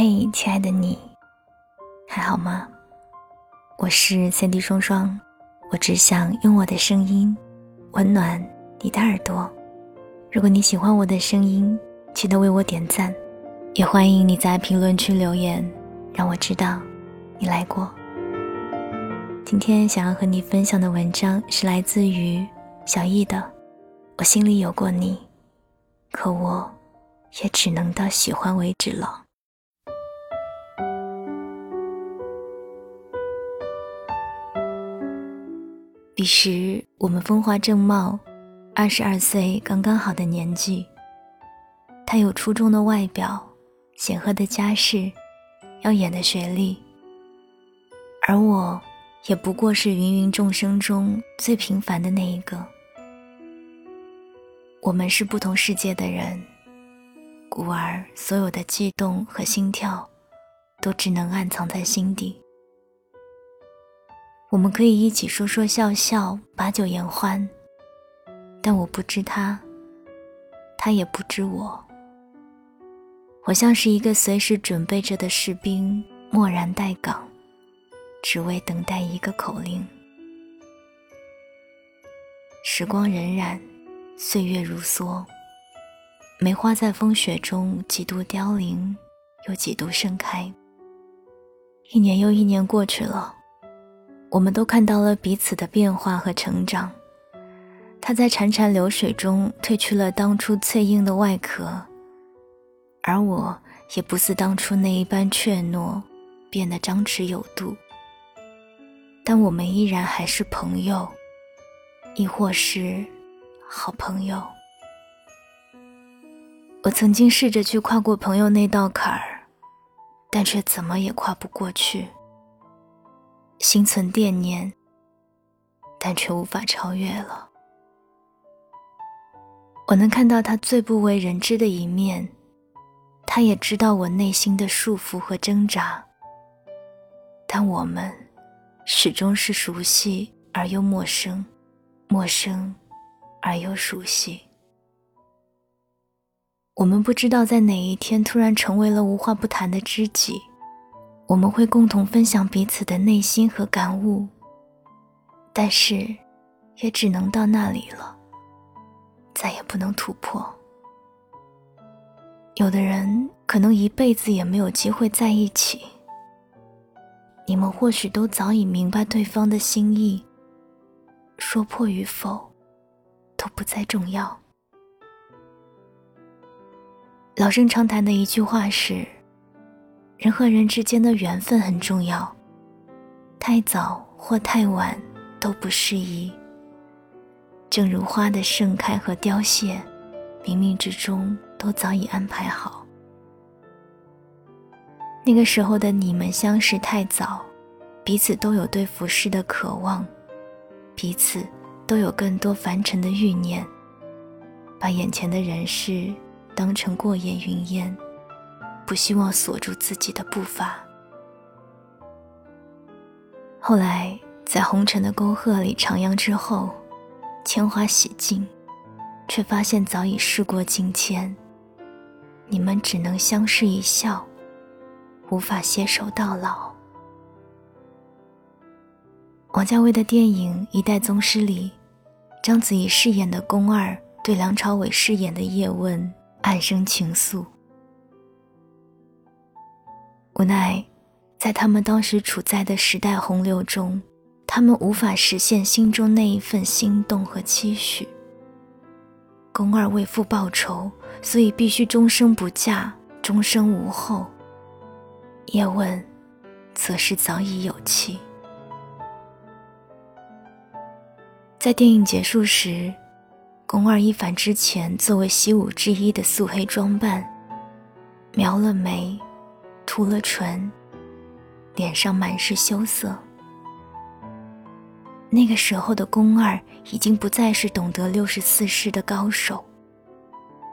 嘿，亲爱的你，还好吗？我是三 D 双双，我只想用我的声音温暖你的耳朵。如果你喜欢我的声音，记得为我点赞，也欢迎你在评论区留言，让我知道你来过。今天想要和你分享的文章是来自于小易的，《我心里有过你，可我也只能到喜欢为止了》。彼时我们风华正茂，二十二岁刚刚好的年纪。他有出众的外表，显赫的家世，耀眼的学历，而我，也不过是芸芸众生中最平凡的那一个。我们是不同世界的人，故而所有的悸动和心跳，都只能暗藏在心底。我们可以一起说说笑笑，把酒言欢。但我不知他，他也不知我。我像是一个随时准备着的士兵，默然待岗，只为等待一个口令。时光荏苒，岁月如梭，梅花在风雪中几度凋零，又几度盛开。一年又一年过去了。我们都看到了彼此的变化和成长。他在潺潺流水中褪去了当初脆硬的外壳，而我也不似当初那一般怯懦，变得张弛有度。但我们依然还是朋友，亦或是好朋友。我曾经试着去跨过朋友那道坎儿，但却怎么也跨不过去。心存惦念，但却无法超越了。我能看到他最不为人知的一面，他也知道我内心的束缚和挣扎。但我们始终是熟悉而又陌生，陌生而又熟悉。我们不知道在哪一天突然成为了无话不谈的知己。我们会共同分享彼此的内心和感悟，但是，也只能到那里了，再也不能突破。有的人可能一辈子也没有机会在一起。你们或许都早已明白对方的心意，说破与否，都不再重要。老生常谈的一句话是。人和人之间的缘分很重要，太早或太晚都不适宜。正如花的盛开和凋谢，冥冥之中都早已安排好。那个时候的你们相识太早，彼此都有对浮世的渴望，彼此都有更多凡尘的欲念，把眼前的人事当成过眼云烟。不希望锁住自己的步伐。后来，在红尘的沟壑里徜徉之后，铅华洗尽，却发现早已事过境迁。你们只能相视一笑，无法携手到老。王家卫的电影《一代宗师》里，章子怡饰演的宫二对梁朝伟饰演的叶问暗生情愫。无奈，在他们当时处在的时代洪流中，他们无法实现心中那一份心动和期许。宫二为父报仇，所以必须终生不嫁，终生无后。叶问，则是早已有妻。在电影结束时，宫二一反之前作为习武之一的素黑装扮，描了眉。涂了唇，脸上满是羞涩。那个时候的宫二已经不再是懂得六十四式的高手，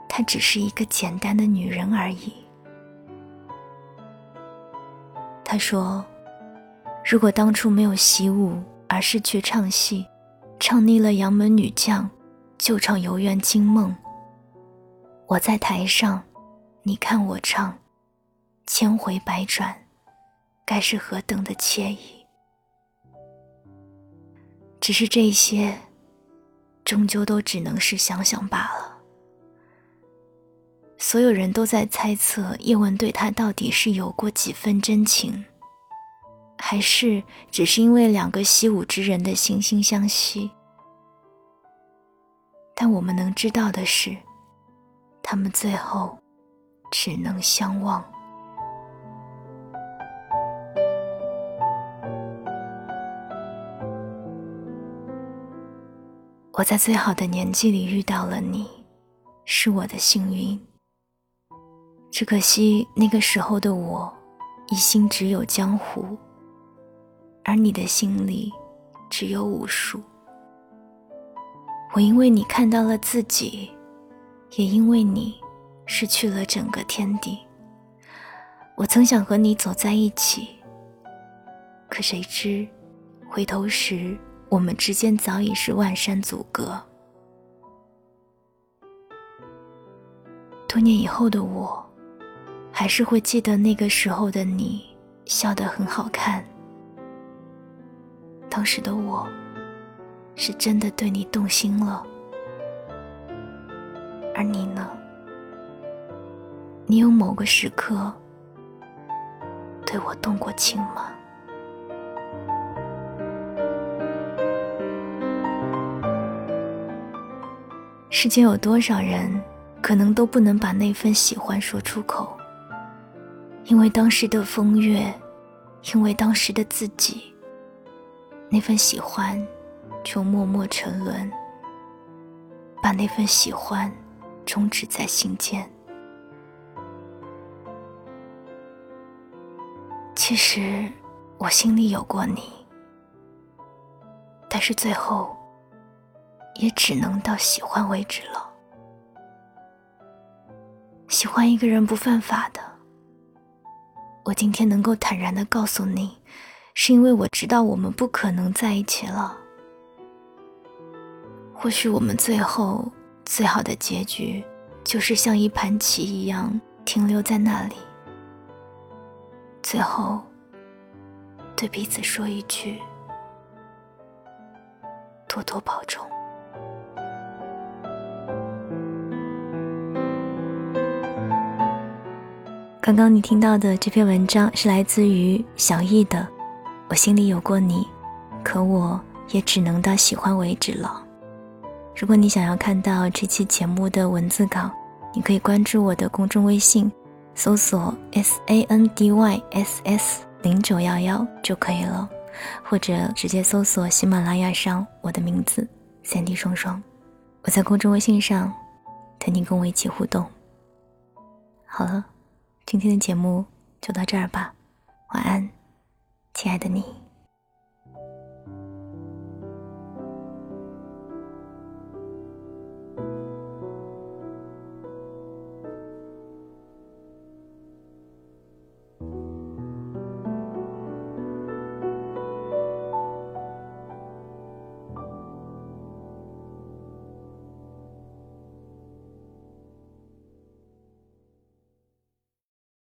她只是一个简单的女人而已。他说：“如果当初没有习武，而是去唱戏，唱腻了杨门女将，就唱游园惊梦。我在台上，你看我唱。”千回百转，该是何等的惬意。只是这些，终究都只能是想想罢了。所有人都在猜测叶问对他到底是有过几分真情，还是只是因为两个习武之人的惺惺相惜。但我们能知道的是，他们最后只能相忘。我在最好的年纪里遇到了你，是我的幸运。只可惜那个时候的我，一心只有江湖，而你的心里只有武术。我因为你看到了自己，也因为你失去了整个天地。我曾想和你走在一起，可谁知回头时。我们之间早已是万山阻隔。多年以后的我，还是会记得那个时候的你，笑得很好看。当时的我，是真的对你动心了。而你呢？你有某个时刻对我动过情吗？世间有多少人，可能都不能把那份喜欢说出口，因为当时的风月，因为当时的自己，那份喜欢就默默沉沦，把那份喜欢终止在心间。其实我心里有过你，但是最后。也只能到喜欢为止了。喜欢一个人不犯法的，我今天能够坦然的告诉你，是因为我知道我们不可能在一起了。或许我们最后最好的结局，就是像一盘棋一样停留在那里，最后对彼此说一句：多多保重。刚刚你听到的这篇文章是来自于小易的，我心里有过你，可我也只能到喜欢为止了。如果你想要看到这期节目的文字稿，你可以关注我的公众微信，搜索 S A N D Y S S 零九幺幺就可以了，或者直接搜索喜马拉雅上我的名字三 D 双双，我在公众微信上等你跟我一起互动。好了。今天的节目就到这儿吧，晚安，亲爱的你。